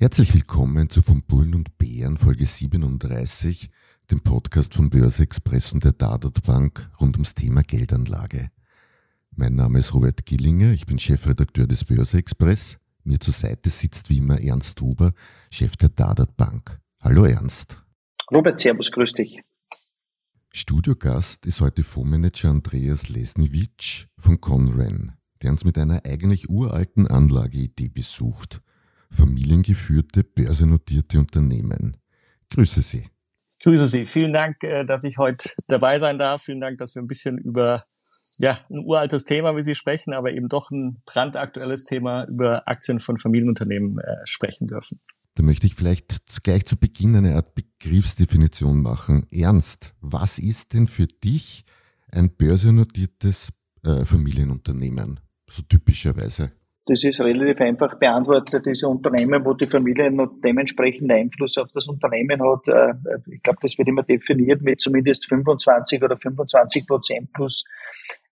Herzlich willkommen zu Von Bullen und Bären Folge 37, dem Podcast von Börse Express und der Dadat Bank rund ums Thema Geldanlage. Mein Name ist Robert Gillinger, ich bin Chefredakteur des Börse Express. Mir zur Seite sitzt wie immer Ernst Huber, Chef der Dadat Bank. Hallo Ernst. Robert, Servus, grüß dich. Studiogast ist heute Fondsmanager Andreas Lesniewicz von Conren, der uns mit einer eigentlich uralten Anlageidee besucht – familiengeführte, börsennotierte Unternehmen. Grüße Sie. Grüße Sie. Vielen Dank, äh, dass ich heute dabei sein darf. Vielen Dank, dass wir ein bisschen über ja, ein uraltes Thema, wie Sie sprechen, aber eben doch ein brandaktuelles Thema über Aktien von Familienunternehmen äh, sprechen dürfen. Da möchte ich vielleicht gleich zu Beginn eine Art Begriffsdefinition machen. Ernst, was ist denn für dich ein börsennotiertes äh, Familienunternehmen? So typischerweise. Das ist relativ einfach beantwortet. Diese Unternehmen, wo die Familie noch dementsprechend Einfluss auf das Unternehmen hat, äh, ich glaube, das wird immer definiert mit zumindest 25 oder 25 Prozent plus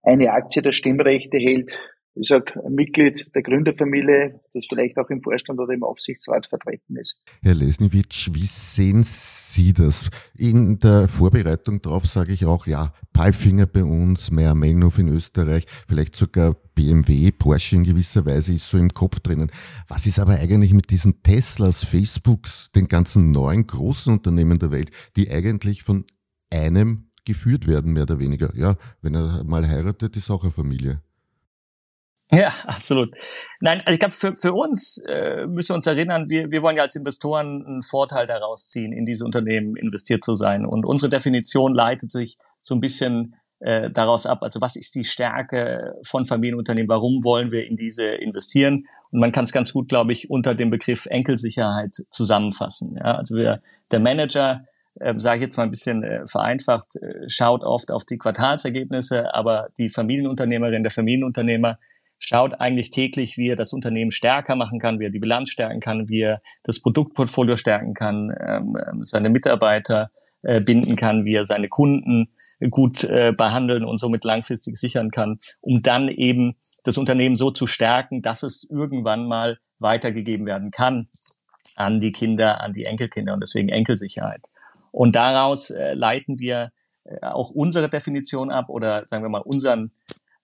eine Aktie der Stimmrechte hält ich sag, Mitglied der Gründerfamilie, das vielleicht auch im Vorstand oder im Aufsichtsrat vertreten ist. Herr Lesniewicz, wie sehen Sie das? In der Vorbereitung darauf sage ich auch, ja, Palfinger bei uns, Meyer Melnhof in Österreich, vielleicht sogar BMW, Porsche in gewisser Weise ist so im Kopf drinnen. Was ist aber eigentlich mit diesen Teslas, Facebooks, den ganzen neuen großen Unternehmen der Welt, die eigentlich von einem geführt werden, mehr oder weniger? Ja, wenn er mal heiratet, ist auch eine Familie. Ja, absolut. Nein, also ich glaube, für, für uns äh, müssen wir uns erinnern, wir, wir wollen ja als Investoren einen Vorteil daraus ziehen, in diese Unternehmen investiert zu sein. Und unsere Definition leitet sich so ein bisschen äh, daraus ab, also was ist die Stärke von Familienunternehmen, warum wollen wir in diese investieren? Und man kann es ganz gut, glaube ich, unter dem Begriff Enkelsicherheit zusammenfassen. Ja, also wir, der Manager, äh, sage ich jetzt mal ein bisschen äh, vereinfacht, äh, schaut oft auf die Quartalsergebnisse, aber die Familienunternehmerin, der Familienunternehmer schaut eigentlich täglich, wie er das Unternehmen stärker machen kann, wie er die Bilanz stärken kann, wie er das Produktportfolio stärken kann, ähm, ähm, seine Mitarbeiter äh, binden kann, wie er seine Kunden gut äh, behandeln und somit langfristig sichern kann, um dann eben das Unternehmen so zu stärken, dass es irgendwann mal weitergegeben werden kann an die Kinder, an die Enkelkinder und deswegen Enkelsicherheit. Und daraus äh, leiten wir äh, auch unsere Definition ab oder sagen wir mal unseren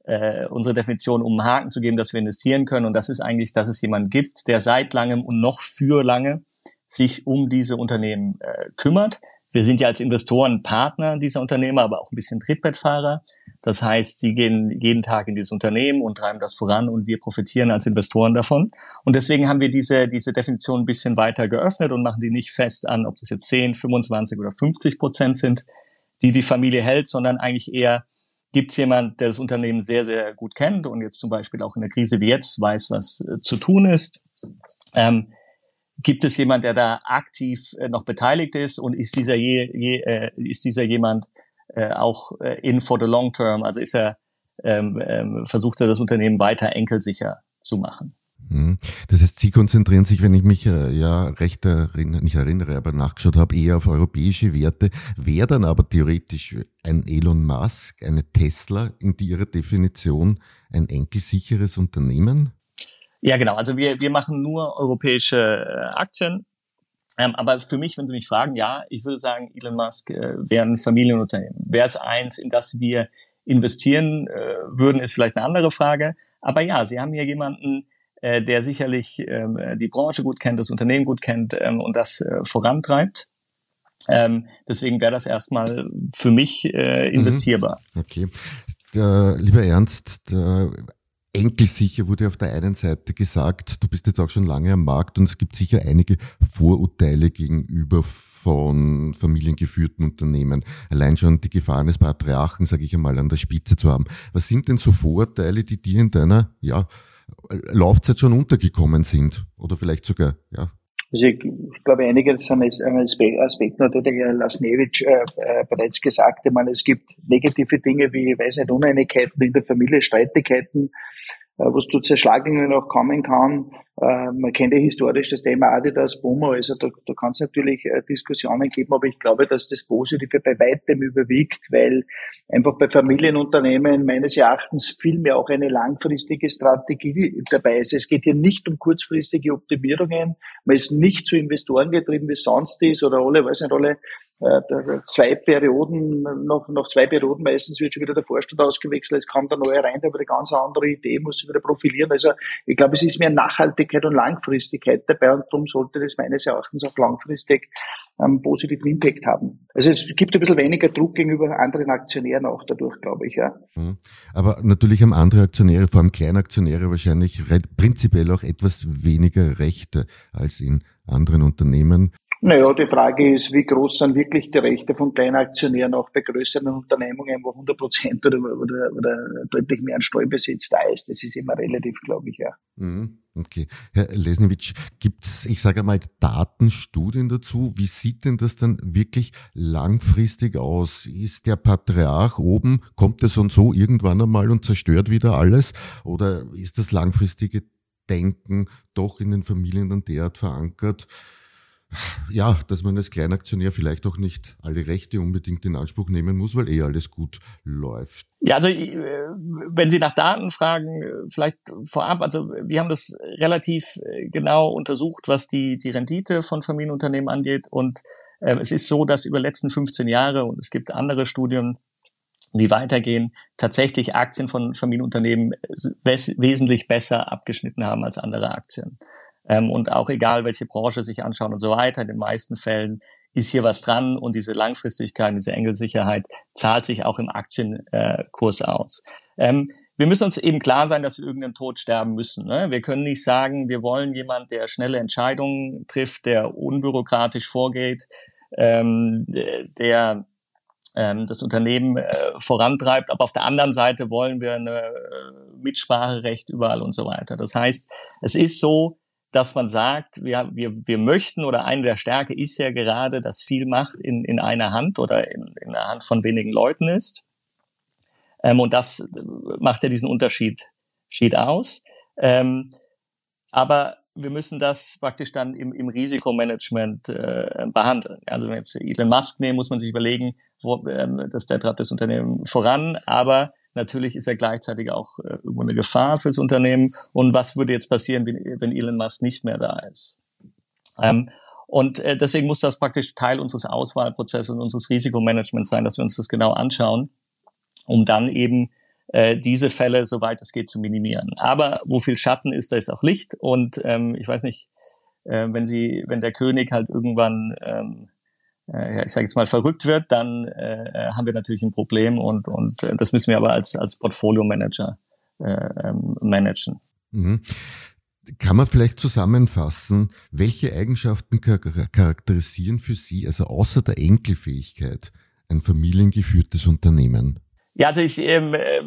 äh, unsere Definition um einen Haken zu geben, dass wir investieren können. Und das ist eigentlich, dass es jemand gibt, der seit langem und noch für lange sich um diese Unternehmen äh, kümmert. Wir sind ja als Investoren Partner dieser Unternehmer, aber auch ein bisschen Trittbettfahrer. Das heißt, sie gehen jeden Tag in dieses Unternehmen und treiben das voran und wir profitieren als Investoren davon. Und deswegen haben wir diese, diese Definition ein bisschen weiter geöffnet und machen die nicht fest an, ob das jetzt 10, 25 oder 50 Prozent sind, die die Familie hält, sondern eigentlich eher Gibt es jemand, der das Unternehmen sehr, sehr gut kennt und jetzt zum Beispiel auch in der Krise wie jetzt weiß, was äh, zu tun ist? Ähm, gibt es jemand, der da aktiv äh, noch beteiligt ist und ist dieser, je, je, äh, ist dieser jemand äh, auch äh, in for the long term? Also ist er, ähm, ähm, versucht er das Unternehmen weiter enkelsicher zu machen? Hm. Das heißt, Sie konzentrieren sich, wenn ich mich äh, ja recht erinnere, nicht erinnere, aber nachgeschaut habe, eher auf europäische Werte. Wäre dann aber theoretisch ein Elon Musk, eine Tesla in Ihrer Definition ein enkelsicheres Unternehmen? Ja, genau. Also wir, wir machen nur europäische äh, Aktien. Ähm, aber für mich, wenn Sie mich fragen, ja, ich würde sagen, Elon Musk äh, wäre ein Familienunternehmen. Wäre es eins, in das wir investieren würden, ist vielleicht eine andere Frage. Aber ja, Sie haben hier jemanden, äh, der sicherlich ähm, die Branche gut kennt, das Unternehmen gut kennt ähm, und das äh, vorantreibt. Ähm, deswegen wäre das erstmal für mich äh, mhm. investierbar. Okay. Der, lieber Ernst, der enkelsicher wurde auf der einen Seite gesagt, du bist jetzt auch schon lange am Markt und es gibt sicher einige Vorurteile gegenüber von familiengeführten Unternehmen. Allein schon die Gefahr eines Patriarchen, sage ich einmal, an der Spitze zu haben. Was sind denn so Vorurteile, die dir in deiner ja, Laufzeit schon untergekommen sind oder vielleicht sogar, ja? Also ich, ich glaube, einige sind ein Aspekt, der Herr Lasnewitsch äh, äh, bereits gesagt. Ich meine, es gibt negative Dinge wie, ich weiß nicht, Uneinigkeiten in der Familie, Streitigkeiten, äh, was zu Zerschlagungen auch kommen kann. Äh, man kennt ja historisch das Thema Adidas, Boomer, also da, da kann es natürlich äh, Diskussionen geben, aber ich glaube, dass das Positive bei weitem überwiegt, weil einfach bei Familienunternehmen meines Erachtens vielmehr auch eine langfristige Strategie dabei ist. Es geht hier nicht um kurzfristige Optimierungen, man ist nicht zu Investoren getrieben, wie sonst ist, oder alle, weiß nicht, alle äh, zwei Perioden, noch, noch zwei Perioden meistens wird schon wieder der Vorstand ausgewechselt, es kommt der neue rein, der hat eine ganz andere Idee, muss sich wieder profilieren. Also ich glaube, es ist mehr Nachhaltigkeit und Langfristigkeit dabei und darum sollte das meines Erachtens auch langfristig einen positiven Impact haben. Also es gibt ein bisschen weniger Druck gegenüber anderen Aktionären auch dadurch, glaube ich, ja. Mhm. Aber natürlich haben andere Aktionäre, vor allem Kleinaktionäre wahrscheinlich prinzipiell auch etwas weniger Rechte als in anderen Unternehmen. Naja, die Frage ist, wie groß sind wirklich die Rechte von Kleinaktionären auch bei größeren Unternehmungen, wo 100 Prozent oder, oder, oder deutlich mehr an Steuerbesitz da ist. Das ist immer relativ, glaube ich, ja. Mhm, okay. Herr Lesniewicz, gibt's, ich sage einmal, Datenstudien dazu? Wie sieht denn das dann wirklich langfristig aus? Ist der Patriarch oben, kommt er so und so irgendwann einmal und zerstört wieder alles? Oder ist das langfristige Denken doch in den Familien dann derart verankert? Ja, dass man als Kleinaktionär vielleicht auch nicht alle Rechte unbedingt in Anspruch nehmen muss, weil eh alles gut läuft. Ja, also äh, wenn Sie nach Daten fragen, vielleicht vorab, also wir haben das relativ äh, genau untersucht, was die, die Rendite von Familienunternehmen angeht. Und äh, es ist so, dass über die letzten 15 Jahre, und es gibt andere Studien, die weitergehen, tatsächlich Aktien von Familienunternehmen wes wesentlich besser abgeschnitten haben als andere Aktien. Ähm, und auch egal, welche Branche sich anschauen und so weiter, in den meisten Fällen ist hier was dran und diese Langfristigkeit, diese Engelsicherheit zahlt sich auch im Aktienkurs äh, aus. Ähm, wir müssen uns eben klar sein, dass wir irgendeinen Tod sterben müssen. Ne? Wir können nicht sagen, wir wollen jemand, der schnelle Entscheidungen trifft, der unbürokratisch vorgeht, ähm, der ähm, das Unternehmen äh, vorantreibt, aber auf der anderen Seite wollen wir ein äh, Mitspracherecht überall und so weiter. Das heißt, es ist so, dass man sagt, wir, wir, wir möchten oder eine der Stärke ist ja gerade, dass viel Macht in, in einer Hand oder in, in der Hand von wenigen Leuten ist. Ähm, und das macht ja diesen Unterschied Schied aus. Ähm, aber wir müssen das praktisch dann im, im Risikomanagement äh, behandeln. Also wenn wir jetzt Elon Musk nehmen, muss man sich überlegen, wo, ähm, dass der treibt das Unternehmen voran, aber Natürlich ist er gleichzeitig auch äh, irgendwo eine Gefahr fürs Unternehmen. Und was würde jetzt passieren, wenn, wenn Elon Musk nicht mehr da ist? Ähm, und äh, deswegen muss das praktisch Teil unseres Auswahlprozesses und unseres Risikomanagements sein, dass wir uns das genau anschauen, um dann eben äh, diese Fälle, soweit es geht, zu minimieren. Aber wo viel Schatten ist, da ist auch Licht. Und ähm, ich weiß nicht, äh, wenn sie, wenn der König halt irgendwann ähm, äh, ich sage jetzt mal, verrückt wird, dann äh, äh, haben wir natürlich ein Problem und, und äh, das müssen wir aber als, als Portfolio-Manager äh, ähm, managen. Mhm. Kann man vielleicht zusammenfassen, welche Eigenschaften charakterisieren für Sie, also außer der Enkelfähigkeit, ein familiengeführtes Unternehmen? Ja, also ich, ähm, äh,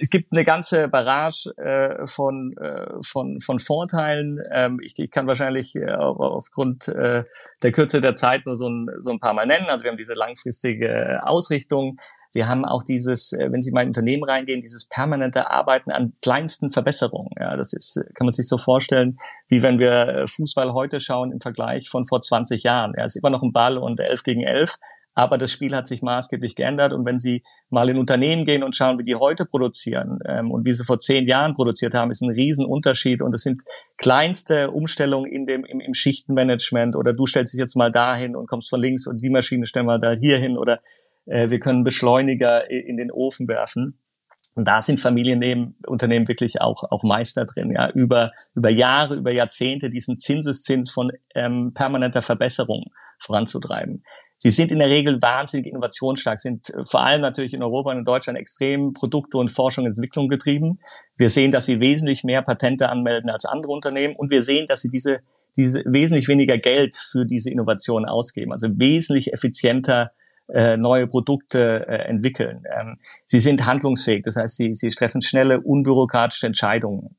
es gibt eine ganze Barrage äh, von, äh, von, von Vorteilen. Ähm, ich, ich kann wahrscheinlich äh, aufgrund äh, der Kürze der Zeit nur so ein, so ein paar Mal nennen. Also wir haben diese langfristige Ausrichtung. Wir haben auch dieses, äh, wenn Sie mal in Unternehmen reingehen, dieses permanente Arbeiten an kleinsten Verbesserungen. Ja, das ist, kann man sich so vorstellen, wie wenn wir Fußball heute schauen im Vergleich von vor 20 Jahren. Ja, es ist immer noch ein Ball und 11 gegen 11 aber das Spiel hat sich maßgeblich geändert. Und wenn Sie mal in Unternehmen gehen und schauen, wie die heute produzieren ähm, und wie sie vor zehn Jahren produziert haben, ist ein Riesenunterschied. Und es sind kleinste Umstellungen in dem, im, im Schichtenmanagement oder du stellst dich jetzt mal dahin und kommst von links und die Maschine stellen wir da hier hin oder äh, wir können Beschleuniger in den Ofen werfen. Und da sind Familienunternehmen wirklich auch, auch Meister drin, ja, über, über Jahre, über Jahrzehnte diesen Zinseszins von ähm, permanenter Verbesserung voranzutreiben. Sie sind in der Regel wahnsinnig innovationsstark, sind äh, vor allem natürlich in Europa und in Deutschland extrem Produkte und Forschung und Entwicklung getrieben. Wir sehen, dass sie wesentlich mehr Patente anmelden als andere Unternehmen und wir sehen, dass sie diese, diese wesentlich weniger Geld für diese Innovation ausgeben, also wesentlich effizienter äh, neue Produkte äh, entwickeln. Ähm, sie sind handlungsfähig, das heißt, sie, sie treffen schnelle, unbürokratische Entscheidungen.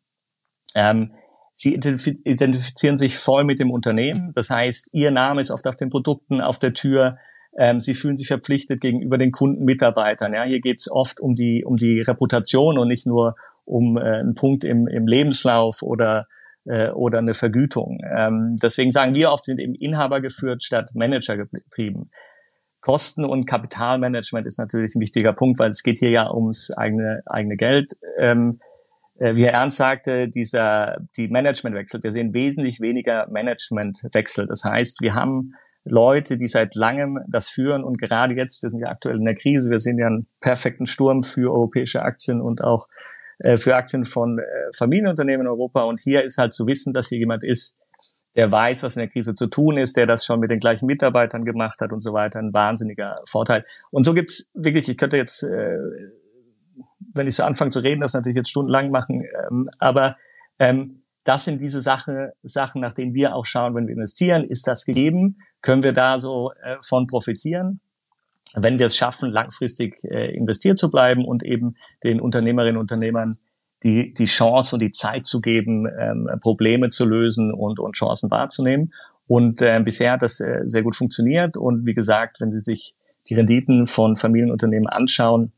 Ähm, Sie identifizieren sich voll mit dem Unternehmen. Das heißt, Ihr Name ist oft auf den Produkten, auf der Tür. Ähm, sie fühlen sich verpflichtet gegenüber den Kunden, Mitarbeitern. Ja, hier geht es oft um die um die Reputation und nicht nur um äh, einen Punkt im, im Lebenslauf oder äh, oder eine Vergütung. Ähm, deswegen sagen wir oft, sind eben Inhaber geführt statt Manager getrieben. Kosten- und Kapitalmanagement ist natürlich ein wichtiger Punkt, weil es geht hier ja ums eigene eigene Geld. Ähm, äh, wie Herr Ernst sagte, dieser, die Managementwechsel, wir sehen wesentlich weniger Managementwechsel. Das heißt, wir haben Leute, die seit langem das führen und gerade jetzt, wir sind ja aktuell in der Krise, wir sehen ja einen perfekten Sturm für europäische Aktien und auch äh, für Aktien von äh, Familienunternehmen in Europa. Und hier ist halt zu wissen, dass hier jemand ist, der weiß, was in der Krise zu tun ist, der das schon mit den gleichen Mitarbeitern gemacht hat und so weiter, ein wahnsinniger Vorteil. Und so gibt's wirklich, ich könnte jetzt, äh, wenn ich so anfange zu reden, das natürlich jetzt stundenlang machen, ähm, aber ähm, das sind diese Sache, Sachen, nach denen wir auch schauen, wenn wir investieren. Ist das gegeben? Können wir da so äh, von profitieren? Wenn wir es schaffen, langfristig äh, investiert zu bleiben und eben den Unternehmerinnen und Unternehmern die, die Chance und die Zeit zu geben, ähm, Probleme zu lösen und, und Chancen wahrzunehmen. Und äh, bisher hat das äh, sehr gut funktioniert. Und wie gesagt, wenn Sie sich die Renditen von Familienunternehmen anschauen,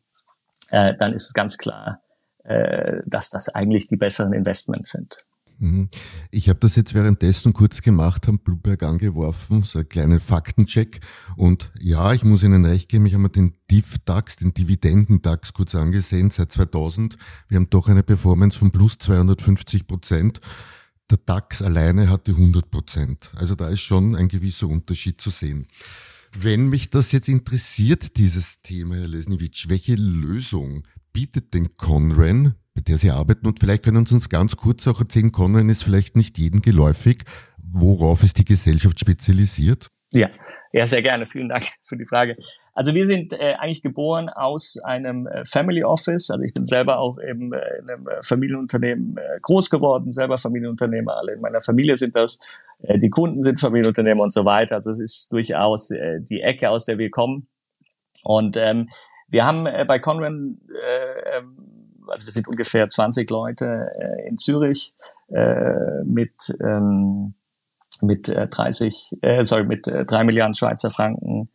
äh, dann ist es ganz klar, äh, dass das eigentlich die besseren Investments sind. Mhm. Ich habe das jetzt währenddessen kurz gemacht, haben Bloomberg angeworfen, so einen kleinen Faktencheck. Und ja, ich muss Ihnen recht geben, ich habe mir den DIV-DAX, den Dividenden-DAX kurz angesehen seit 2000. Wir haben doch eine Performance von plus 250 Prozent. Der DAX alleine hatte 100 Prozent. Also da ist schon ein gewisser Unterschied zu sehen. Wenn mich das jetzt interessiert, dieses Thema, Herr Lesniewicz, welche Lösung bietet denn Conran bei der Sie arbeiten. Und vielleicht können Sie uns ganz kurz auch erzählen, Conran ist vielleicht nicht jedem geläufig. Worauf ist die Gesellschaft spezialisiert? Ja, ja, sehr gerne. Vielen Dank für die Frage. Also wir sind äh, eigentlich geboren aus einem äh, Family Office. Also ich bin selber auch eben äh, in einem äh, Familienunternehmen äh, groß geworden, selber Familienunternehmer. Alle in meiner Familie sind das. Äh, die Kunden sind Familienunternehmer und so weiter. Also es ist durchaus äh, die Ecke, aus der wir kommen. Und ähm, wir haben äh, bei Conran äh, ähm, also wir sind ungefähr 20 Leute äh, in Zürich äh, mit ähm, mit äh, 30, äh, sorry, mit äh, 3 Milliarden Schweizer Franken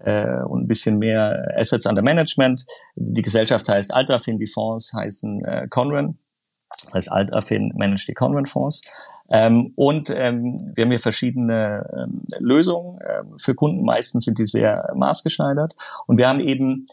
äh, und ein bisschen mehr Assets under Management. Die Gesellschaft heißt Altafin, die Fonds heißen äh, Conran. Das heißt, Altafin managt die Conran-Fonds. Ähm, und ähm, wir haben hier verschiedene ähm, Lösungen ähm, für Kunden. Meistens sind die sehr maßgeschneidert. Und wir haben eben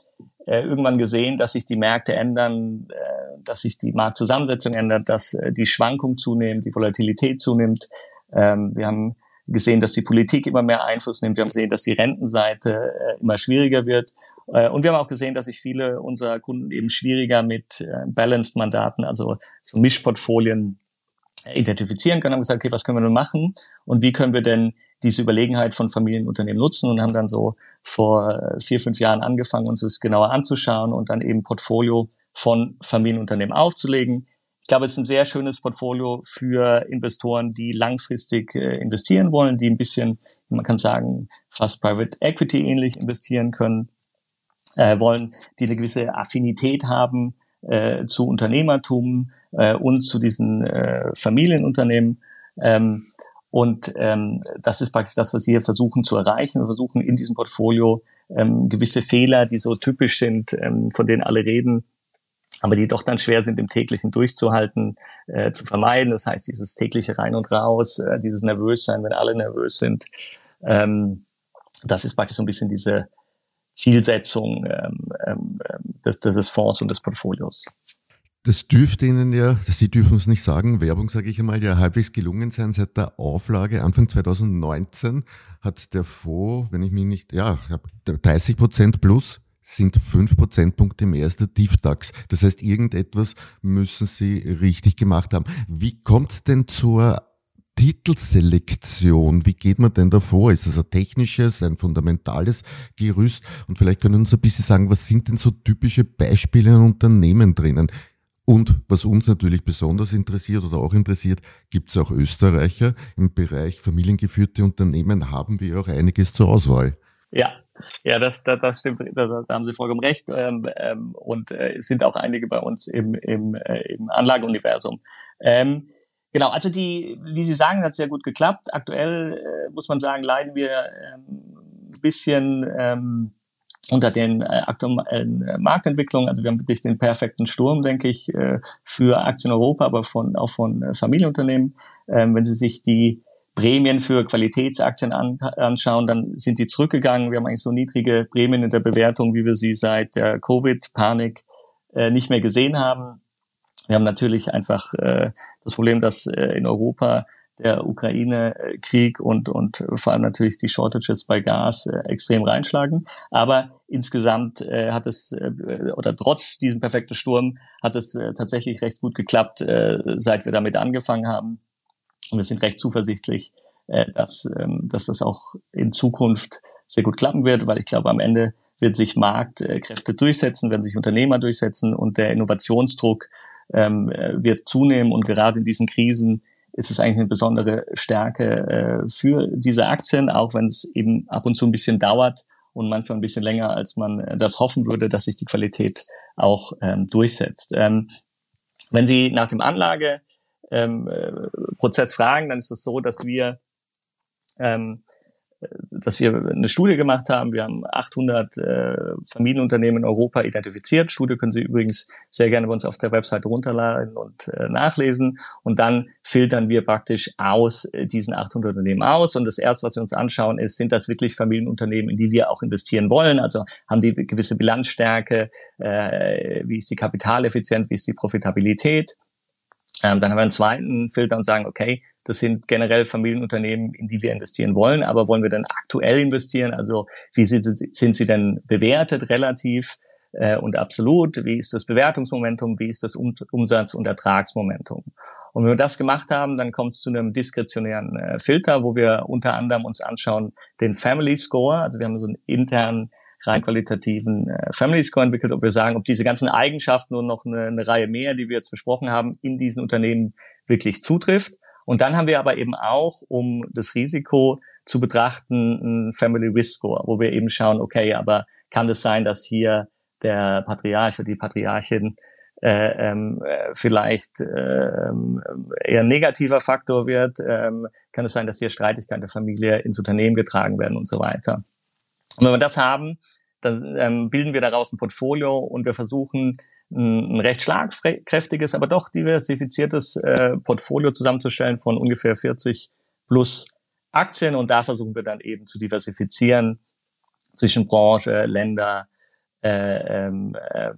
äh, irgendwann gesehen, dass sich die Märkte ändern, äh, dass sich die Marktzusammensetzung ändert, dass äh, die Schwankung zunimmt, die Volatilität zunimmt. Ähm, wir haben gesehen, dass die Politik immer mehr Einfluss nimmt. Wir haben gesehen, dass die Rentenseite äh, immer schwieriger wird. Äh, und wir haben auch gesehen, dass sich viele unserer Kunden eben schwieriger mit äh, Balanced-Mandaten, also so Mischportfolien, identifizieren können. Haben gesagt, okay, was können wir denn machen? Und wie können wir denn diese Überlegenheit von Familienunternehmen nutzen? Und haben dann so vor äh, vier, fünf Jahren angefangen, uns das genauer anzuschauen und dann eben Portfolio von Familienunternehmen aufzulegen. Ich glaube, es ist ein sehr schönes Portfolio für Investoren, die langfristig äh, investieren wollen, die ein bisschen, man kann sagen, fast Private Equity ähnlich investieren können, äh, wollen, die eine gewisse Affinität haben äh, zu Unternehmertum äh, und zu diesen äh, Familienunternehmen. Ähm, und ähm, das ist praktisch das, was wir versuchen zu erreichen. Wir versuchen in diesem Portfolio ähm, gewisse Fehler, die so typisch sind, ähm, von denen alle reden, aber die doch dann schwer sind im täglichen durchzuhalten, äh, zu vermeiden. Das heißt, dieses tägliche Rein und Raus, äh, dieses Nervössein, wenn alle nervös sind, ähm, das ist praktisch so ein bisschen diese Zielsetzung ähm, ähm, des, des Fonds und des Portfolios. Das dürfte Ihnen ja, Sie dürfen es nicht sagen, Werbung sage ich einmal, ja halbwegs gelungen sein. Seit der Auflage Anfang 2019 hat der Fonds, wenn ich mich nicht, ja, 30 Prozent plus sind fünf Prozentpunkte mehr als der DIF-DAX. Das heißt, irgendetwas müssen Sie richtig gemacht haben. Wie kommt es denn zur Titelselektion, wie geht man denn davor? Ist das ein technisches, ein fundamentales Gerüst? Und vielleicht können Sie uns ein bisschen sagen, was sind denn so typische Beispiele an Unternehmen drinnen? Und was uns natürlich besonders interessiert oder auch interessiert, gibt es auch Österreicher. Im Bereich familiengeführte Unternehmen haben wir auch einiges zur Auswahl. Ja, ja, das, das, das stimmt, da, da haben Sie vollkommen recht. Ähm, ähm, und äh, es sind auch einige bei uns im, im, äh, im Anlageuniversum. Ähm, Genau, also die, wie Sie sagen, hat sehr gut geklappt. Aktuell äh, muss man sagen, leiden wir ähm, ein bisschen ähm, unter den äh, aktuellen äh, Marktentwicklungen. Also wir haben wirklich den perfekten Sturm, denke ich, äh, für Aktien Europa, aber von, auch von Familienunternehmen. Ähm, wenn Sie sich die Prämien für Qualitätsaktien an, anschauen, dann sind die zurückgegangen. Wir haben eigentlich so niedrige Prämien in der Bewertung, wie wir sie seit der Covid-Panik nicht mehr gesehen haben. Wir haben natürlich einfach das Problem, dass in Europa der Ukraine-Krieg und, und vor allem natürlich die Shortages bei Gas äh, extrem reinschlagen. Aber insgesamt äh, hat es, äh, oder trotz diesem perfekten Sturm, hat es äh, tatsächlich recht gut geklappt, äh, seit wir damit angefangen haben. Und wir sind recht zuversichtlich, äh, dass, ähm, dass das auch in Zukunft sehr gut klappen wird, weil ich glaube, am Ende wird sich Marktkräfte durchsetzen, werden sich Unternehmer durchsetzen und der Innovationsdruck ähm, wird zunehmen. Und gerade in diesen Krisen ist es eigentlich eine besondere Stärke äh, für diese Aktien, auch wenn es eben ab und zu ein bisschen dauert und manchmal ein bisschen länger, als man äh, das hoffen würde, dass sich die Qualität auch ähm, durchsetzt. Ähm, wenn Sie nach dem Anlageprozess ähm, äh, fragen, dann ist es so, dass wir ähm, dass wir eine Studie gemacht haben. Wir haben 800 äh, Familienunternehmen in Europa identifiziert. Studie können Sie übrigens sehr gerne bei uns auf der Website runterladen und äh, nachlesen. Und dann filtern wir praktisch aus äh, diesen 800 Unternehmen aus. Und das erste, was wir uns anschauen, ist, sind das wirklich Familienunternehmen, in die wir auch investieren wollen? Also haben die gewisse Bilanzstärke? Äh, wie ist die Kapitaleffizienz? Wie ist die Profitabilität? Ähm, dann haben wir einen zweiten Filter und sagen, okay, das sind generell Familienunternehmen, in die wir investieren wollen. Aber wollen wir dann aktuell investieren? Also wie sind, sind sie denn bewertet relativ äh, und absolut? Wie ist das Bewertungsmomentum? Wie ist das um Umsatz- und Ertragsmomentum? Und wenn wir das gemacht haben, dann kommt es zu einem diskretionären äh, Filter, wo wir unter anderem uns anschauen den Family Score. Also wir haben so einen internen rein qualitativen äh, Family Score entwickelt, ob wir sagen, ob diese ganzen Eigenschaften und noch eine, eine Reihe mehr, die wir jetzt besprochen haben, in diesen Unternehmen wirklich zutrifft. Und dann haben wir aber eben auch, um das Risiko zu betrachten, ein Family Risk Score, wo wir eben schauen, okay, aber kann es sein, dass hier der Patriarch oder die Patriarchin äh, ähm, äh, vielleicht äh, eher ein negativer Faktor wird? Ähm, kann es sein, dass hier Streitigkeiten der Familie ins Unternehmen getragen werden und so weiter? Und wenn wir das haben, dann ähm, bilden wir daraus ein Portfolio und wir versuchen ein recht schlagkräftiges, aber doch diversifiziertes äh, Portfolio zusammenzustellen von ungefähr 40 plus Aktien und da versuchen wir dann eben zu diversifizieren zwischen Branche, Länder, äh, ähm, äh,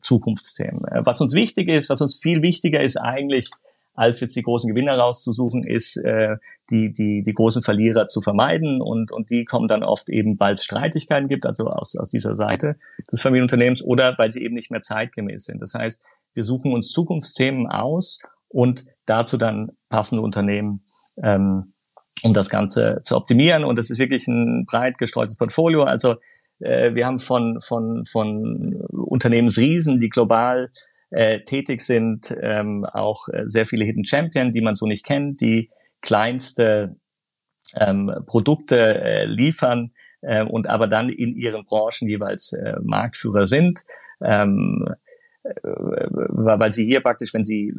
Zukunftsthemen. Was uns wichtig ist, was uns viel wichtiger ist eigentlich als jetzt die großen Gewinner rauszusuchen, ist äh, die, die, die großen Verlierer zu vermeiden. Und, und die kommen dann oft eben, weil es Streitigkeiten gibt, also aus, aus dieser Seite des Familienunternehmens, oder weil sie eben nicht mehr zeitgemäß sind. Das heißt, wir suchen uns Zukunftsthemen aus und dazu dann passende Unternehmen, ähm, um das Ganze zu optimieren. Und das ist wirklich ein breit gestreutes Portfolio. Also äh, wir haben von, von, von Unternehmensriesen, die global äh, tätig sind, ähm, auch äh, sehr viele Hidden Champion, die man so nicht kennt, die kleinste ähm, Produkte äh, liefern äh, und aber dann in ihren Branchen jeweils äh, Marktführer sind. Ähm, äh, weil sie hier praktisch, wenn sie,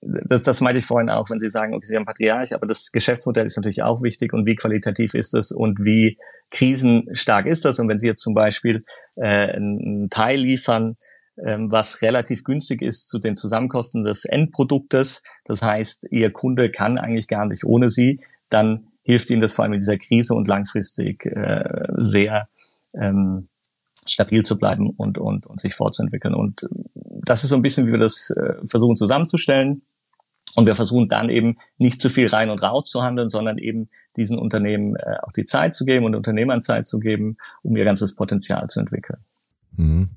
das, das meinte ich vorhin auch, wenn sie sagen, okay, sie haben Patriarch, aber das Geschäftsmodell ist natürlich auch wichtig und wie qualitativ ist es und wie krisenstark ist das und wenn sie jetzt zum Beispiel äh, einen Teil liefern, was relativ günstig ist zu den Zusammenkosten des Endproduktes. Das heißt, Ihr Kunde kann eigentlich gar nicht ohne Sie. Dann hilft Ihnen das vor allem in dieser Krise und langfristig äh, sehr ähm, stabil zu bleiben und, und, und sich fortzuentwickeln. Und das ist so ein bisschen, wie wir das äh, versuchen zusammenzustellen. Und wir versuchen dann eben nicht zu viel rein und raus zu handeln, sondern eben diesen Unternehmen äh, auch die Zeit zu geben und Unternehmern Zeit zu geben, um ihr ganzes Potenzial zu entwickeln. Mhm.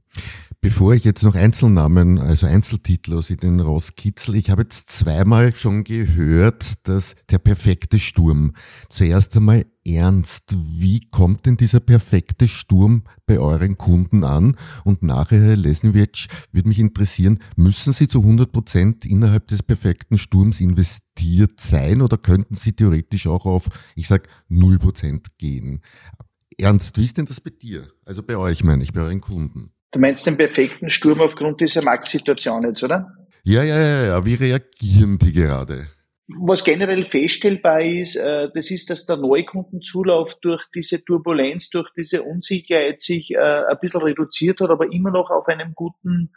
Bevor ich jetzt noch Einzelnamen, also Einzeltitel aus den rauskitzel, ich habe jetzt zweimal schon gehört, dass der perfekte Sturm. Zuerst einmal ernst, wie kommt denn dieser perfekte Sturm bei euren Kunden an? Und nachher, Herr Lesniewicz, würde mich interessieren, müssen Sie zu 100 Prozent innerhalb des perfekten Sturms investiert sein oder könnten Sie theoretisch auch auf, ich sag, 0 Prozent gehen? Ernst, wie ist denn das bei dir? Also bei euch meine ich, bei euren Kunden. Du meinst den perfekten Sturm aufgrund dieser Marktsituation jetzt, oder? Ja, ja, ja, ja. Wie reagieren die gerade? Was generell feststellbar ist, äh, das ist, dass der Neukundenzulauf durch diese Turbulenz, durch diese Unsicherheit sich äh, ein bisschen reduziert hat, aber immer noch auf einem guten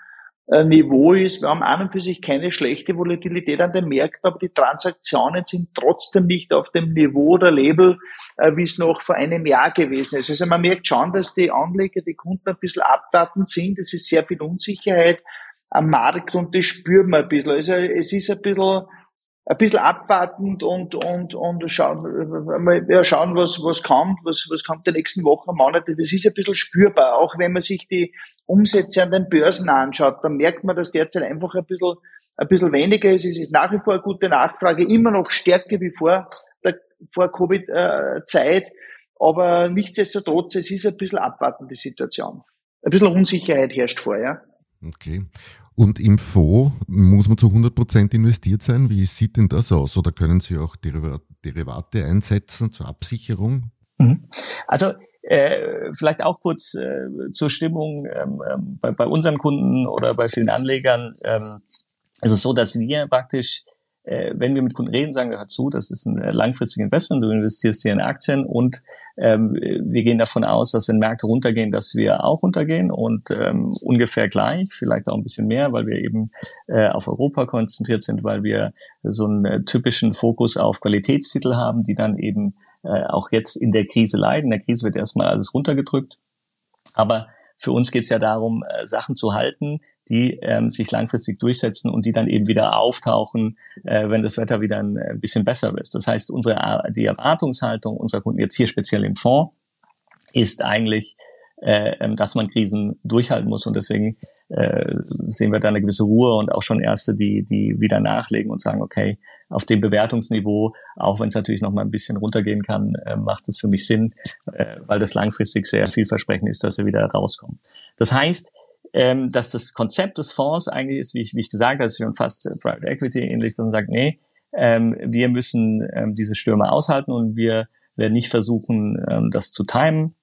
Niveau ist. Wir haben an und für sich keine schlechte Volatilität an den Märkten, aber die Transaktionen sind trotzdem nicht auf dem Niveau oder Label, äh, wie es noch vor einem Jahr gewesen ist. Also man merkt schon, dass die Anleger, die Kunden ein bisschen abwartend sind. Es ist sehr viel Unsicherheit am Markt und das spürt man ein bisschen. Also es ist ein bisschen ein bisschen abwartend und, und, und schauen, mal, ja, schauen was, was kommt, was, was kommt die nächsten Wochen, Monate. Das ist ein bisschen spürbar. Auch wenn man sich die Umsätze an den Börsen anschaut, dann merkt man, dass derzeit einfach ein bisschen, ein bisschen weniger ist. Es ist nach wie vor eine gute Nachfrage, immer noch stärker wie vor der, vor Covid-Zeit. Aber nichtsdestotrotz, es ist ein bisschen abwartende Situation. Ein bisschen Unsicherheit herrscht vor, ja. Okay. Und im Fonds muss man zu 100 Prozent investiert sein. Wie sieht denn das aus? Oder können Sie auch Derivate einsetzen zur Absicherung? Mhm. Also äh, vielleicht auch kurz äh, zur Stimmung ähm, ähm, bei, bei, unseren Kunden oder bei vielen Anlegern. Ähm, es ist so, dass wir praktisch, äh, wenn wir mit Kunden reden, sagen wir, hör zu, das ist ein äh, langfristiges Investment, du investierst hier in Aktien und ähm, wir gehen davon aus, dass wenn Märkte runtergehen, dass wir auch runtergehen und ähm, ungefähr gleich, vielleicht auch ein bisschen mehr, weil wir eben äh, auf Europa konzentriert sind, weil wir so einen äh, typischen Fokus auf Qualitätstitel haben, die dann eben äh, auch jetzt in der Krise leiden. In der Krise wird erstmal alles runtergedrückt. Aber für uns geht es ja darum, äh, Sachen zu halten, die ähm, sich langfristig durchsetzen und die dann eben wieder auftauchen, äh, wenn das Wetter wieder ein, äh, bisschen besser ist. Das heißt, unsere die Erwartungshaltung unserer Kunden jetzt hier speziell im Fonds ist eigentlich äh, ähm, dass man Krisen durchhalten muss. Und deswegen äh, sehen wir da eine gewisse Ruhe und auch schon Erste, die, die wieder nachlegen und sagen, okay, auf dem Bewertungsniveau, auch wenn es natürlich noch mal ein bisschen runtergehen kann, äh, macht es für mich Sinn, äh, weil das langfristig sehr vielversprechend ist, dass wir wieder rauskommen. Das heißt, ähm, dass das Konzept des Fonds eigentlich ist, wie ich, wie ich gesagt habe, dass wir fast äh, Private Equity ähnlich, dass man sagt, nee, ähm, wir müssen ähm, diese Stürme aushalten und wir werden nicht versuchen, ähm, das zu timen.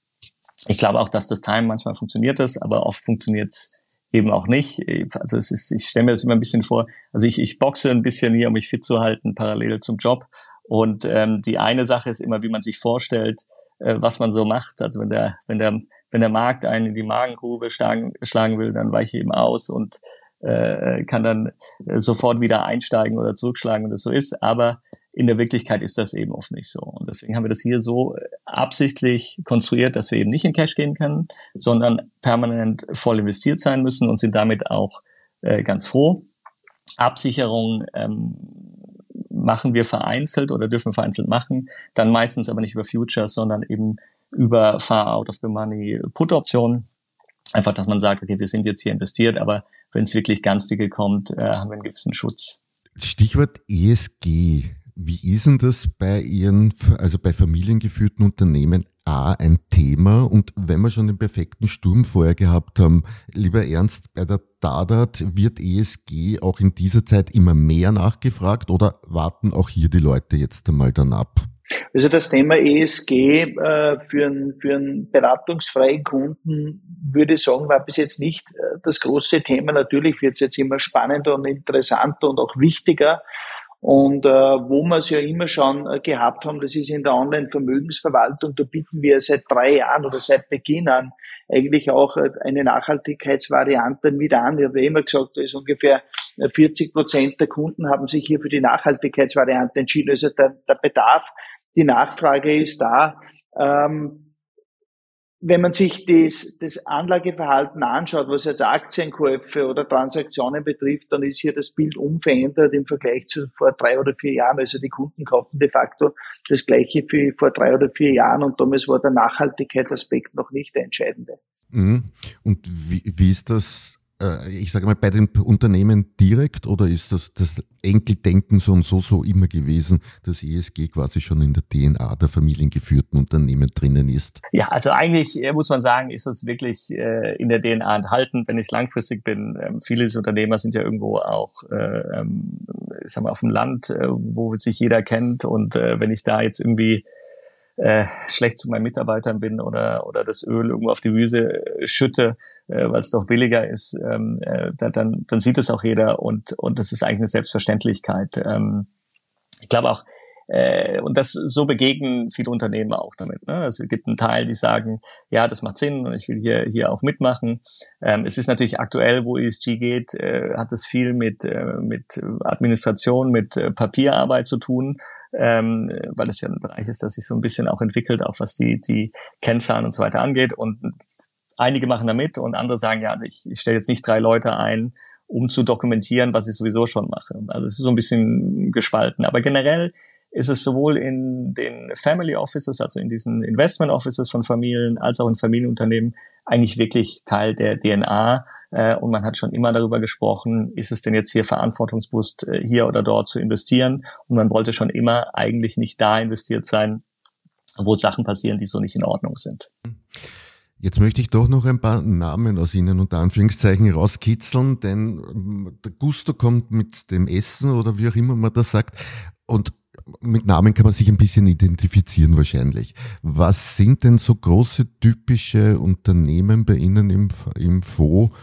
Ich glaube auch, dass das Time manchmal funktioniert ist, aber oft funktioniert es eben auch nicht. Also es ist, ich stelle mir das immer ein bisschen vor, also ich, ich boxe ein bisschen hier, um mich fit zu halten, parallel zum Job. Und ähm, die eine Sache ist immer, wie man sich vorstellt, äh, was man so macht. Also wenn der, wenn der, wenn der Markt einen in die Magengrube schlagen, schlagen will, dann weiche ich eben aus und äh, kann dann äh, sofort wieder einsteigen oder zurückschlagen, wenn das so ist. Aber in der Wirklichkeit ist das eben oft nicht so. Und deswegen haben wir das hier so absichtlich konstruiert, dass wir eben nicht in Cash gehen können, sondern permanent voll investiert sein müssen und sind damit auch äh, ganz froh. Absicherung ähm, machen wir vereinzelt oder dürfen vereinzelt machen, dann meistens aber nicht über Futures, sondern eben über Far Out of the Money Put-Optionen. Einfach, dass man sagt, okay, wir sind jetzt hier investiert, aber wenn es wirklich ganz dicke kommt, äh, haben wir einen gewissen Schutz. Stichwort ESG. Wie ist denn das bei Ihren, also bei familiengeführten Unternehmen A ein Thema? Und wenn wir schon den perfekten Sturm vorher gehabt haben, lieber Ernst, bei der Dadat wird ESG auch in dieser Zeit immer mehr nachgefragt oder warten auch hier die Leute jetzt einmal dann ab? Also das Thema ESG äh, für, einen, für einen beratungsfreien Kunden würde ich sagen, war bis jetzt nicht äh, das große Thema. Natürlich wird es jetzt immer spannender und interessanter und auch wichtiger. Und äh, wo wir es ja immer schon äh, gehabt haben, das ist in der Online-Vermögensverwaltung, da bieten wir seit drei Jahren oder seit Beginn an eigentlich auch äh, eine Nachhaltigkeitsvariante mit an. Ich habe immer gesagt, da ist ungefähr 40 Prozent der Kunden haben sich hier für die Nachhaltigkeitsvariante entschieden. Also der, der Bedarf die Nachfrage ist da. Ähm, wenn man sich das, das Anlageverhalten anschaut, was jetzt Aktienkäufe oder Transaktionen betrifft, dann ist hier das Bild unverändert im Vergleich zu vor drei oder vier Jahren. Also die Kunden kaufen de facto das Gleiche wie vor drei oder vier Jahren und damals war der Nachhaltigkeitsaspekt noch nicht der entscheidende. Mhm. Und wie, wie ist das ich sage mal, bei den Unternehmen direkt oder ist das das Enkeldenken so und so so immer gewesen, dass ESG quasi schon in der DNA der familiengeführten Unternehmen drinnen ist? Ja, also eigentlich äh, muss man sagen, ist das wirklich äh, in der DNA enthalten, wenn ich langfristig bin. Ähm, viele Unternehmer sind ja irgendwo auch, ähm, ich sag mal, auf dem Land, wo sich jeder kennt und wenn ich da jetzt irgendwie äh, schlecht zu meinen Mitarbeitern bin oder oder das Öl irgendwo auf die Wiese schütte, äh, weil es doch billiger ist, ähm, äh, dann dann sieht es auch jeder und und das ist eigentlich eine Selbstverständlichkeit. Ähm, ich glaube auch äh, und das so begegnen viele Unternehmen auch damit. Ne? Also es gibt einen Teil, die sagen, ja, das macht Sinn und ich will hier hier auch mitmachen. Ähm, es ist natürlich aktuell, wo ESG geht, äh, hat es viel mit äh, mit Administration, mit äh, Papierarbeit zu tun. Ähm, weil es ja ein Bereich ist, das sich so ein bisschen auch entwickelt, auch was die, die Kennzahlen und so weiter angeht. Und einige machen da mit und andere sagen, ja, also ich, ich stelle jetzt nicht drei Leute ein, um zu dokumentieren, was ich sowieso schon mache. Also es ist so ein bisschen gespalten. Aber generell ist es sowohl in den Family Offices, also in diesen Investment Offices von Familien, als auch in Familienunternehmen eigentlich wirklich Teil der DNA. Äh, und man hat schon immer darüber gesprochen, ist es denn jetzt hier verantwortungsbewusst, äh, hier oder dort zu investieren? Und man wollte schon immer eigentlich nicht da investiert sein, wo Sachen passieren, die so nicht in Ordnung sind. Jetzt möchte ich doch noch ein paar Namen aus Ihnen unter Anführungszeichen rauskitzeln, denn ähm, der Gusto kommt mit dem Essen oder wie auch immer man das sagt. Und mit Namen kann man sich ein bisschen identifizieren wahrscheinlich. Was sind denn so große typische Unternehmen bei Ihnen im, im Fonds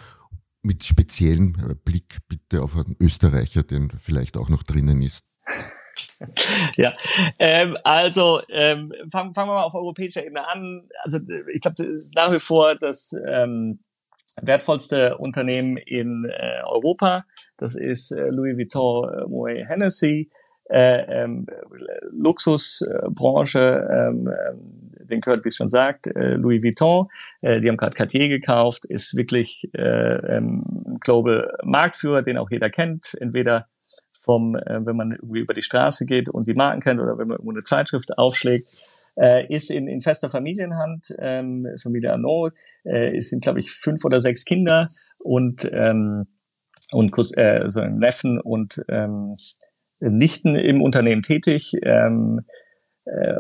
mit speziellem äh, Blick bitte auf einen Österreicher, der vielleicht auch noch drinnen ist? ja, ähm, also ähm, fangen, fangen wir mal auf europäischer Ebene an. Also ich glaube, das ist nach wie vor das ähm, wertvollste Unternehmen in äh, Europa. Das ist äh, Louis Vuitton äh, Moet Hennessy äh, ähm, Luxusbranche, ähm, ähm, den gehört, wie es schon sagt, äh, Louis Vuitton. Äh, die haben gerade Cartier gekauft, ist wirklich äh, ähm, Global Marktführer, den auch jeder kennt, entweder vom, äh, wenn man irgendwie über die Straße geht und die Marken kennt oder wenn man irgendwo eine Zeitschrift aufschlägt. Äh, ist in, in fester Familienhand, ähm, Familie Arnaud, äh, es sind, glaube ich, fünf oder sechs Kinder und ähm, und äh, so Neffen und ähm, Nichten im Unternehmen tätig. Ähm, äh,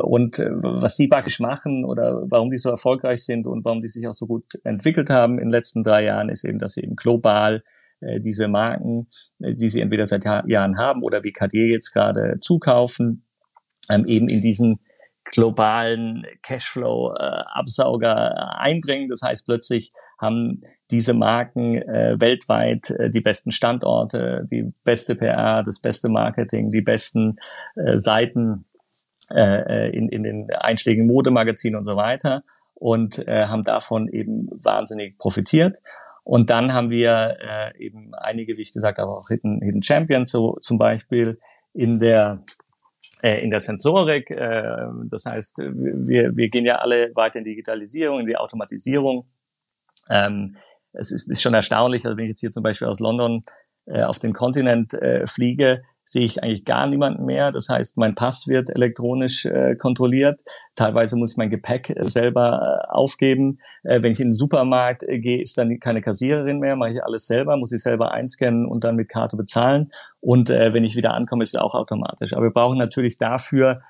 und äh, was die praktisch machen oder warum die so erfolgreich sind und warum die sich auch so gut entwickelt haben in den letzten drei Jahren, ist eben, dass sie eben global äh, diese Marken, äh, die sie entweder seit Jahren haben oder wie Cartier jetzt gerade zukaufen, ähm, eben in diesen globalen Cashflow-Absauger äh, einbringen. Das heißt, plötzlich haben diese Marken äh, weltweit äh, die besten Standorte, die beste PR, das beste Marketing, die besten äh, Seiten äh, in, in den einschlägigen Modemagazinen und so weiter und äh, haben davon eben wahnsinnig profitiert. Und dann haben wir äh, eben einige, wie ich gesagt habe, auch Hidden, Hidden Champions, so zum Beispiel in der äh, in der Sensorik. Äh, das heißt, wir, wir gehen ja alle weiter in Digitalisierung, in die Automatisierung. Ähm, es ist, ist schon erstaunlich, also wenn ich jetzt hier zum Beispiel aus London äh, auf den Kontinent äh, fliege, sehe ich eigentlich gar niemanden mehr. Das heißt, mein Pass wird elektronisch äh, kontrolliert. Teilweise muss ich mein Gepäck äh, selber äh, aufgeben. Äh, wenn ich in den Supermarkt äh, gehe, ist dann keine Kassiererin mehr, mache ich alles selber, muss ich selber einscannen und dann mit Karte bezahlen. Und äh, wenn ich wieder ankomme, ist es auch automatisch. Aber wir brauchen natürlich dafür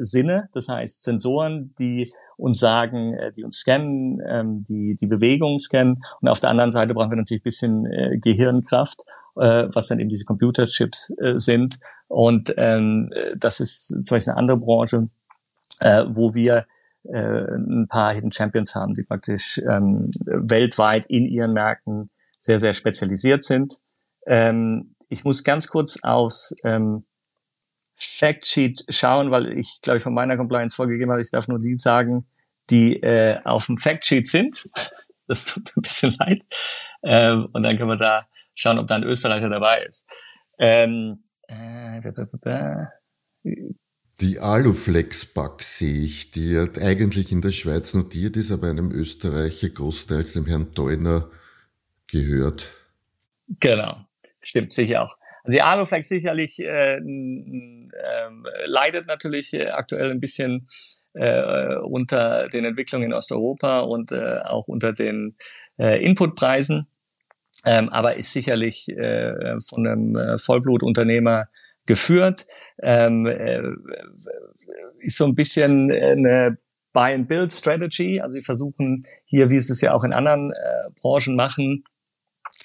Sinne, das heißt Sensoren, die uns sagen, die uns scannen, ähm, die die Bewegung scannen. Und auf der anderen Seite brauchen wir natürlich ein bisschen Gehirnkraft, äh, was dann eben diese Computerchips äh, sind. Und ähm, das ist zum Beispiel eine andere Branche, äh, wo wir äh, ein paar Hidden Champions haben, die praktisch ähm, weltweit in ihren Märkten sehr, sehr spezialisiert sind. Ähm, ich muss ganz kurz aufs ähm, Factsheet schauen, weil ich, glaube ich, von meiner Compliance vorgegeben habe, ich darf nur die sagen, die äh, auf dem Factsheet sind. Das tut mir ein bisschen leid. Ähm, und dann können wir da schauen, ob da ein Österreicher dabei ist. Ähm, äh, die Aluflex-Bug sehe ich, die eigentlich in der Schweiz notiert ist, aber einem Österreicher großteils dem Herrn Deuner gehört. Genau, stimmt sicher auch. Also die Aluflex sicherlich äh, äh, leidet natürlich äh, aktuell ein bisschen äh, unter den Entwicklungen in Osteuropa und äh, auch unter den äh, Inputpreisen, ähm, aber ist sicherlich äh, von einem äh, Vollblutunternehmer geführt, ähm, äh, ist so ein bisschen eine Buy-and-Build-Strategy. Also sie versuchen hier, wie sie es ja auch in anderen äh, Branchen machen,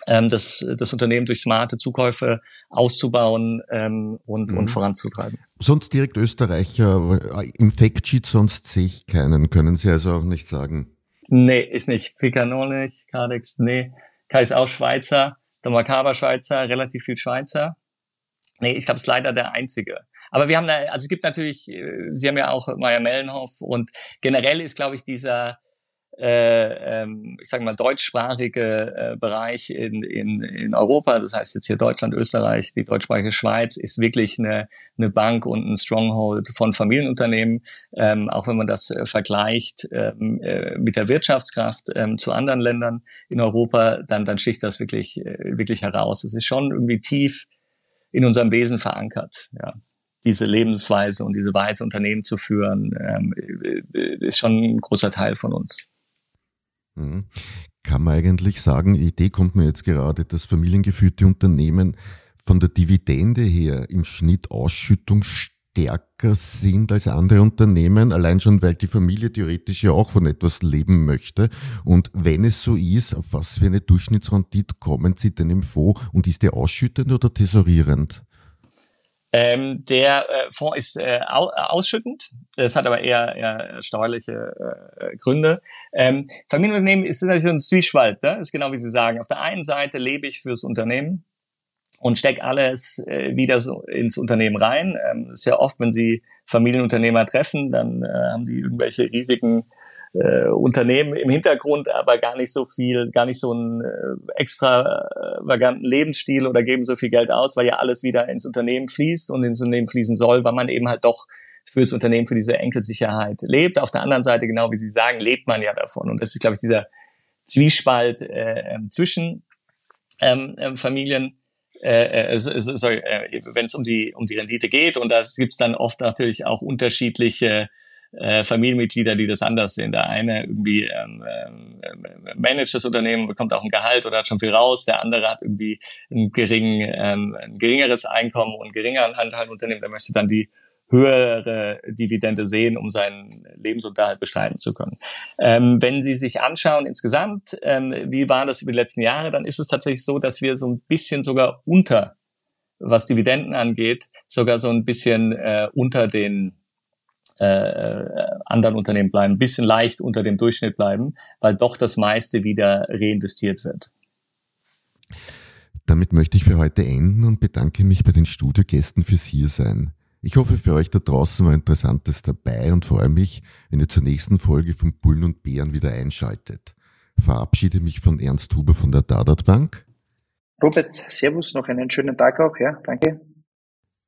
ähm, das, das Unternehmen durch smarte Zukäufe auszubauen ähm, und, mhm. und voranzutreiben. Sonst direkt Österreicher, im Factsheet sonst sehe ich keinen, können Sie also auch nicht sagen. Nee, ist nicht. Picano nicht, Cardex, nee. Kai ist auch Schweizer, der Makaber Schweizer, relativ viel Schweizer. Nee, ich glaube, es ist leider der einzige. Aber wir haben da, also es gibt natürlich, äh, Sie haben ja auch Meier Mellenhoff und generell ist, glaube ich, dieser äh, ähm, ich sage mal, deutschsprachige äh, Bereich in, in, in Europa, das heißt jetzt hier Deutschland, Österreich, die deutschsprachige Schweiz, ist wirklich eine, eine Bank und ein Stronghold von Familienunternehmen. Ähm, auch wenn man das äh, vergleicht ähm, äh, mit der Wirtschaftskraft ähm, zu anderen Ländern in Europa, dann, dann sticht das wirklich, äh, wirklich heraus. Es ist schon irgendwie tief in unserem Wesen verankert. Ja diese Lebensweise und diese Weise Unternehmen zu führen, ähm, äh, ist schon ein großer Teil von uns. Mhm. Kann man eigentlich sagen, Idee kommt mir jetzt gerade, dass familiengeführte Unternehmen von der Dividende her im Schnitt ausschüttungsstärker sind als andere Unternehmen, allein schon, weil die Familie theoretisch ja auch von etwas leben möchte. Und wenn es so ist, auf was für eine Durchschnittsrendite kommen Sie denn im Fonds und ist der ausschüttend oder tesorierend? Ähm, der äh, Fonds ist äh, au ausschüttend. Das hat aber eher, eher steuerliche äh, Gründe. Ähm, Familienunternehmen ist natürlich so ein Zwiespalt. Ne? Ist genau wie Sie sagen. Auf der einen Seite lebe ich fürs Unternehmen und stecke alles äh, wieder so ins Unternehmen rein. Ähm, ist ja oft, wenn Sie Familienunternehmer treffen, dann äh, haben die irgendwelche riesigen äh, Unternehmen im Hintergrund, aber gar nicht so viel, gar nicht so einen äh, extravaganten Lebensstil oder geben so viel Geld aus, weil ja alles wieder ins Unternehmen fließt und ins Unternehmen fließen soll, weil man eben halt doch fürs Unternehmen, für diese Enkelsicherheit lebt. Auf der anderen Seite, genau wie Sie sagen, lebt man ja davon. Und das ist, glaube ich, dieser Zwiespalt äh, ähm, zwischen ähm, ähm, Familien, äh, äh, sorry, äh, wenn es um die um die Rendite geht. Und da gibt's dann oft natürlich auch unterschiedliche äh, Familienmitglieder, die das anders sehen. Der eine irgendwie ähm, ähm, managt das Unternehmen, bekommt auch ein Gehalt oder hat schon viel raus. Der andere hat irgendwie ein, gering, ähm, ein geringeres Einkommen und geringeren Anteil im Unternehmen. Der möchte dann die höhere Dividende sehen, um seinen Lebensunterhalt bestreiten zu können. Ähm, wenn Sie sich anschauen insgesamt, ähm, wie war das über die letzten Jahre, dann ist es tatsächlich so, dass wir so ein bisschen sogar unter, was Dividenden angeht, sogar so ein bisschen äh, unter den äh, anderen Unternehmen bleiben, ein bisschen leicht unter dem Durchschnitt bleiben, weil doch das meiste wieder reinvestiert wird. Damit möchte ich für heute enden und bedanke mich bei den Studiogästen fürs Hiersein. Ich hoffe, für euch da draußen war Interessantes dabei und freue mich, wenn ihr zur nächsten Folge von Bullen und Bären wieder einschaltet. Verabschiede mich von Ernst Huber von der Dadat Bank. Robert, Servus, noch einen schönen Tag auch, ja, danke.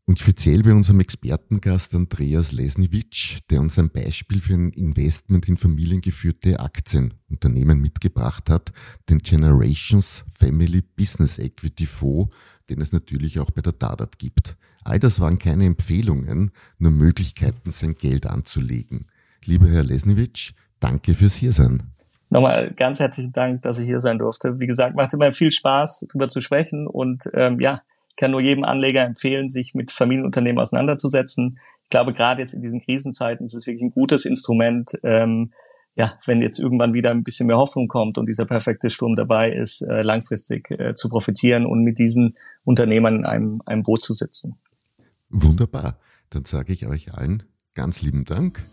Und speziell bei unserem Expertengast Andreas Lesniewicz, der uns ein Beispiel für ein Investment in familiengeführte Aktienunternehmen mitgebracht hat, den Generations Family Business Equity Fonds, den es natürlich auch bei der Dadat gibt. All das waren keine Empfehlungen, nur Möglichkeiten, sein Geld anzulegen. Lieber Herr Lesniewicz, danke fürs Hiersein. Nochmal ganz herzlichen Dank, dass ich hier sein durfte. Wie gesagt, macht immer viel Spaß, darüber zu sprechen und ähm, ja, kann nur jedem Anleger empfehlen, sich mit Familienunternehmen auseinanderzusetzen. Ich glaube, gerade jetzt in diesen Krisenzeiten ist es wirklich ein gutes Instrument, ähm, ja, wenn jetzt irgendwann wieder ein bisschen mehr Hoffnung kommt und dieser perfekte Sturm dabei ist, äh, langfristig äh, zu profitieren und mit diesen Unternehmern in einem, einem Boot zu sitzen. Wunderbar. Dann sage ich euch allen ganz lieben Dank